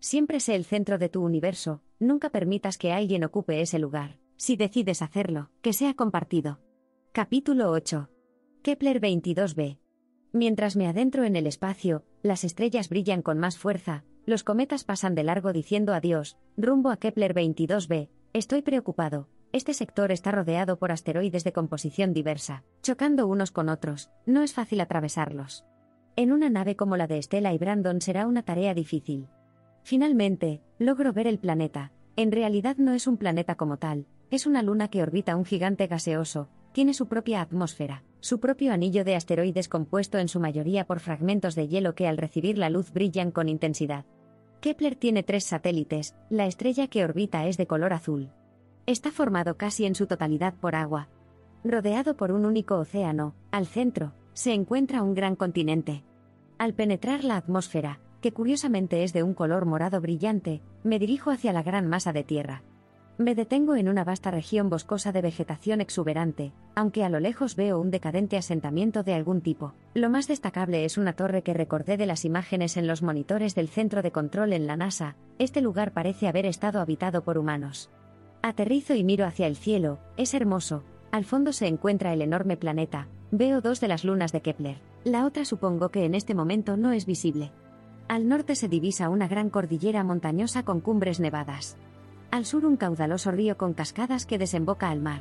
Siempre sé el centro de tu universo, nunca permitas que alguien ocupe ese lugar. Si decides hacerlo, que sea compartido. Capítulo 8. Kepler 22b. Mientras me adentro en el espacio, las estrellas brillan con más fuerza, los cometas pasan de largo diciendo adiós, rumbo a Kepler 22b, estoy preocupado, este sector está rodeado por asteroides de composición diversa, chocando unos con otros, no es fácil atravesarlos. En una nave como la de Stella y Brandon será una tarea difícil. Finalmente, logro ver el planeta. En realidad no es un planeta como tal, es una luna que orbita un gigante gaseoso, tiene su propia atmósfera, su propio anillo de asteroides compuesto en su mayoría por fragmentos de hielo que al recibir la luz brillan con intensidad. Kepler tiene tres satélites, la estrella que orbita es de color azul. Está formado casi en su totalidad por agua. Rodeado por un único océano, al centro, se encuentra un gran continente. Al penetrar la atmósfera, que curiosamente es de un color morado brillante, me dirijo hacia la gran masa de tierra. Me detengo en una vasta región boscosa de vegetación exuberante, aunque a lo lejos veo un decadente asentamiento de algún tipo. Lo más destacable es una torre que recordé de las imágenes en los monitores del centro de control en la NASA, este lugar parece haber estado habitado por humanos. Aterrizo y miro hacia el cielo, es hermoso, al fondo se encuentra el enorme planeta, veo dos de las lunas de Kepler, la otra supongo que en este momento no es visible. Al norte se divisa una gran cordillera montañosa con cumbres nevadas. Al sur un caudaloso río con cascadas que desemboca al mar.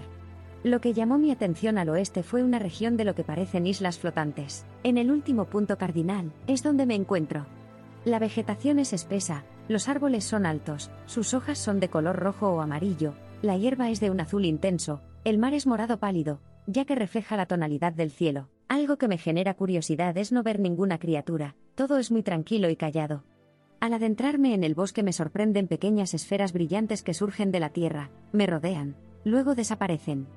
Lo que llamó mi atención al oeste fue una región de lo que parecen islas flotantes. En el último punto cardinal, es donde me encuentro. La vegetación es espesa, los árboles son altos, sus hojas son de color rojo o amarillo, la hierba es de un azul intenso, el mar es morado pálido, ya que refleja la tonalidad del cielo. Algo que me genera curiosidad es no ver ninguna criatura, todo es muy tranquilo y callado. Al adentrarme en el bosque me sorprenden pequeñas esferas brillantes que surgen de la tierra, me rodean, luego desaparecen.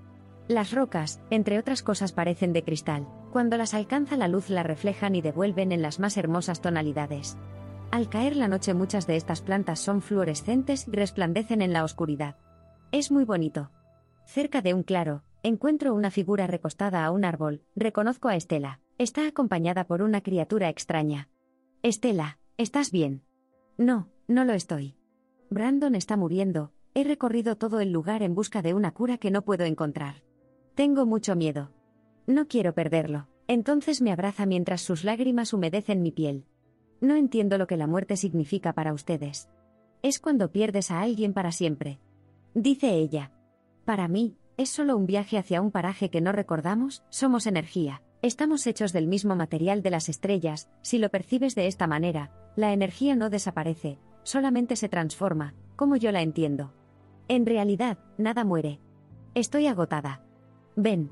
Las rocas, entre otras cosas, parecen de cristal, cuando las alcanza la luz la reflejan y devuelven en las más hermosas tonalidades. Al caer la noche muchas de estas plantas son fluorescentes y resplandecen en la oscuridad. Es muy bonito. Cerca de un claro, encuentro una figura recostada a un árbol, reconozco a Estela, está acompañada por una criatura extraña. Estela, ¿estás bien? No, no lo estoy. Brandon está muriendo, he recorrido todo el lugar en busca de una cura que no puedo encontrar. Tengo mucho miedo. No quiero perderlo. Entonces me abraza mientras sus lágrimas humedecen mi piel. No entiendo lo que la muerte significa para ustedes. Es cuando pierdes a alguien para siempre. Dice ella. Para mí, es solo un viaje hacia un paraje que no recordamos, somos energía. Estamos hechos del mismo material de las estrellas, si lo percibes de esta manera, la energía no desaparece, solamente se transforma, como yo la entiendo. En realidad, nada muere. Estoy agotada. Ven.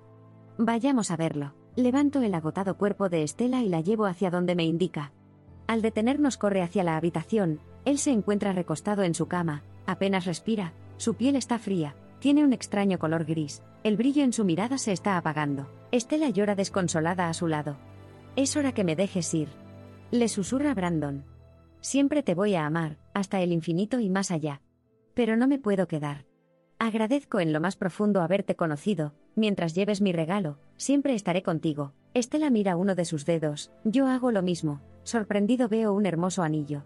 Vayamos a verlo. Levanto el agotado cuerpo de Estela y la llevo hacia donde me indica. Al detenernos corre hacia la habitación, él se encuentra recostado en su cama, apenas respira, su piel está fría, tiene un extraño color gris, el brillo en su mirada se está apagando. Estela llora desconsolada a su lado. Es hora que me dejes ir. Le susurra Brandon. Siempre te voy a amar, hasta el infinito y más allá. Pero no me puedo quedar. Agradezco en lo más profundo haberte conocido, mientras lleves mi regalo, siempre estaré contigo. Estela mira uno de sus dedos, yo hago lo mismo, sorprendido veo un hermoso anillo.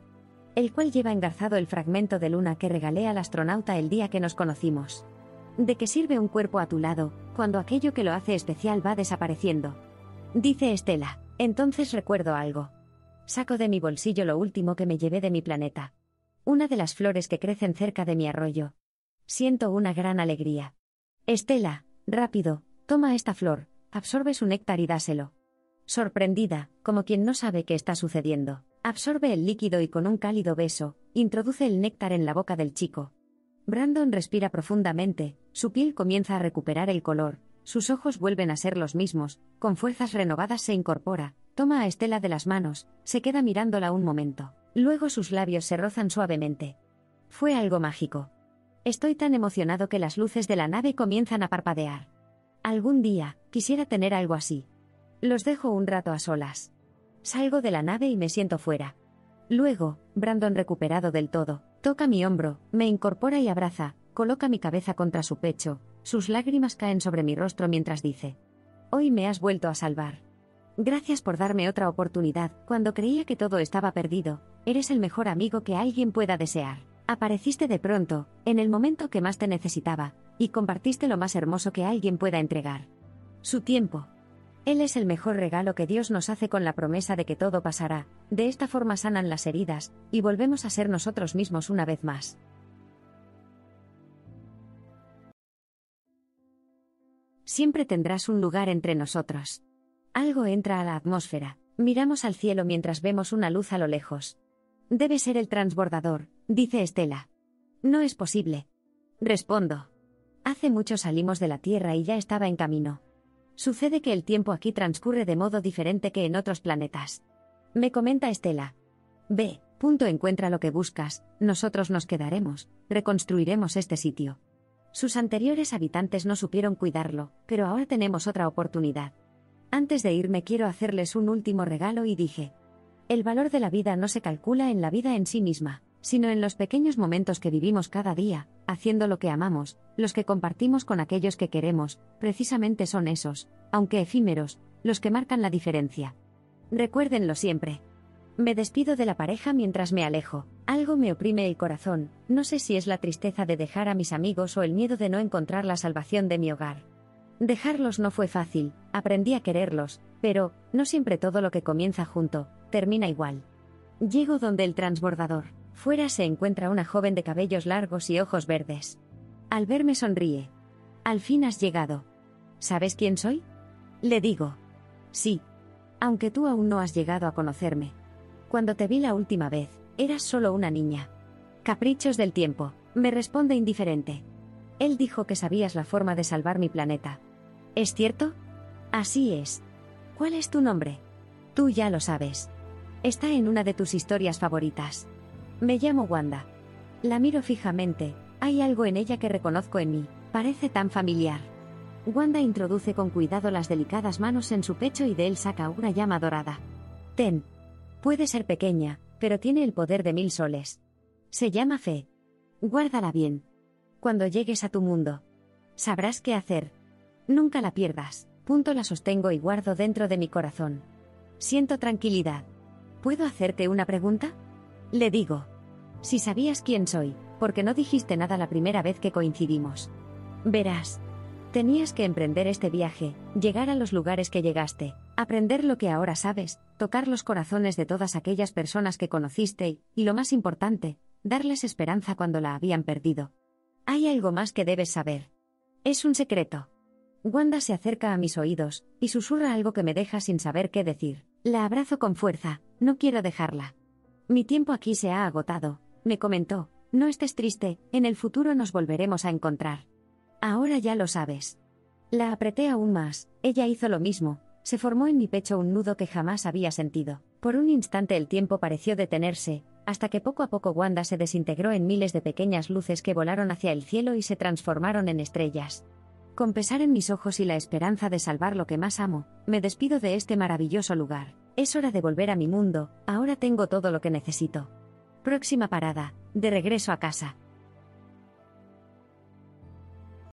El cual lleva engarzado el fragmento de luna que regalé al astronauta el día que nos conocimos. ¿De qué sirve un cuerpo a tu lado, cuando aquello que lo hace especial va desapareciendo? Dice Estela, entonces recuerdo algo. Saco de mi bolsillo lo último que me llevé de mi planeta. Una de las flores que crecen cerca de mi arroyo. Siento una gran alegría. Estela, rápido, toma esta flor, absorbe su néctar y dáselo. Sorprendida, como quien no sabe qué está sucediendo, absorbe el líquido y con un cálido beso, introduce el néctar en la boca del chico. Brandon respira profundamente, su piel comienza a recuperar el color, sus ojos vuelven a ser los mismos, con fuerzas renovadas se incorpora, Toma a Estela de las manos, se queda mirándola un momento. Luego sus labios se rozan suavemente. Fue algo mágico. Estoy tan emocionado que las luces de la nave comienzan a parpadear. Algún día, quisiera tener algo así. Los dejo un rato a solas. Salgo de la nave y me siento fuera. Luego, Brandon recuperado del todo, toca mi hombro, me incorpora y abraza, coloca mi cabeza contra su pecho, sus lágrimas caen sobre mi rostro mientras dice, Hoy me has vuelto a salvar. Gracias por darme otra oportunidad, cuando creía que todo estaba perdido, eres el mejor amigo que alguien pueda desear. Apareciste de pronto, en el momento que más te necesitaba, y compartiste lo más hermoso que alguien pueda entregar. Su tiempo. Él es el mejor regalo que Dios nos hace con la promesa de que todo pasará, de esta forma sanan las heridas, y volvemos a ser nosotros mismos una vez más. Siempre tendrás un lugar entre nosotros. Algo entra a la atmósfera, miramos al cielo mientras vemos una luz a lo lejos. Debe ser el transbordador, dice Estela. No es posible. Respondo. Hace mucho salimos de la Tierra y ya estaba en camino. Sucede que el tiempo aquí transcurre de modo diferente que en otros planetas. Me comenta Estela. Ve, punto encuentra lo que buscas, nosotros nos quedaremos, reconstruiremos este sitio. Sus anteriores habitantes no supieron cuidarlo, pero ahora tenemos otra oportunidad. Antes de irme quiero hacerles un último regalo y dije, el valor de la vida no se calcula en la vida en sí misma, sino en los pequeños momentos que vivimos cada día, haciendo lo que amamos, los que compartimos con aquellos que queremos, precisamente son esos, aunque efímeros, los que marcan la diferencia. Recuérdenlo siempre. Me despido de la pareja mientras me alejo. Algo me oprime el corazón, no sé si es la tristeza de dejar a mis amigos o el miedo de no encontrar la salvación de mi hogar. Dejarlos no fue fácil, aprendí a quererlos, pero, no siempre todo lo que comienza junto, termina igual. Llego donde el transbordador. Fuera se encuentra una joven de cabellos largos y ojos verdes. Al verme sonríe. Al fin has llegado. ¿Sabes quién soy? Le digo. Sí. Aunque tú aún no has llegado a conocerme. Cuando te vi la última vez, eras solo una niña. Caprichos del tiempo, me responde indiferente. Él dijo que sabías la forma de salvar mi planeta. ¿Es cierto? Así es. ¿Cuál es tu nombre? Tú ya lo sabes. Está en una de tus historias favoritas. Me llamo Wanda. La miro fijamente, hay algo en ella que reconozco en mí, parece tan familiar. Wanda introduce con cuidado las delicadas manos en su pecho y de él saca una llama dorada. Ten. Puede ser pequeña, pero tiene el poder de mil soles. Se llama fe. Guárdala bien. Cuando llegues a tu mundo, sabrás qué hacer. Nunca la pierdas. Punto la sostengo y guardo dentro de mi corazón. Siento tranquilidad. ¿Puedo hacerte una pregunta? Le digo. Si sabías quién soy, porque no dijiste nada la primera vez que coincidimos. Verás. Tenías que emprender este viaje, llegar a los lugares que llegaste, aprender lo que ahora sabes, tocar los corazones de todas aquellas personas que conociste y, y lo más importante, darles esperanza cuando la habían perdido. Hay algo más que debes saber. Es un secreto. Wanda se acerca a mis oídos, y susurra algo que me deja sin saber qué decir. La abrazo con fuerza, no quiero dejarla. Mi tiempo aquí se ha agotado, me comentó, no estés triste, en el futuro nos volveremos a encontrar. Ahora ya lo sabes. La apreté aún más, ella hizo lo mismo, se formó en mi pecho un nudo que jamás había sentido. Por un instante el tiempo pareció detenerse, hasta que poco a poco Wanda se desintegró en miles de pequeñas luces que volaron hacia el cielo y se transformaron en estrellas. Con pesar en mis ojos y la esperanza de salvar lo que más amo, me despido de este maravilloso lugar. Es hora de volver a mi mundo, ahora tengo todo lo que necesito. Próxima parada, de regreso a casa.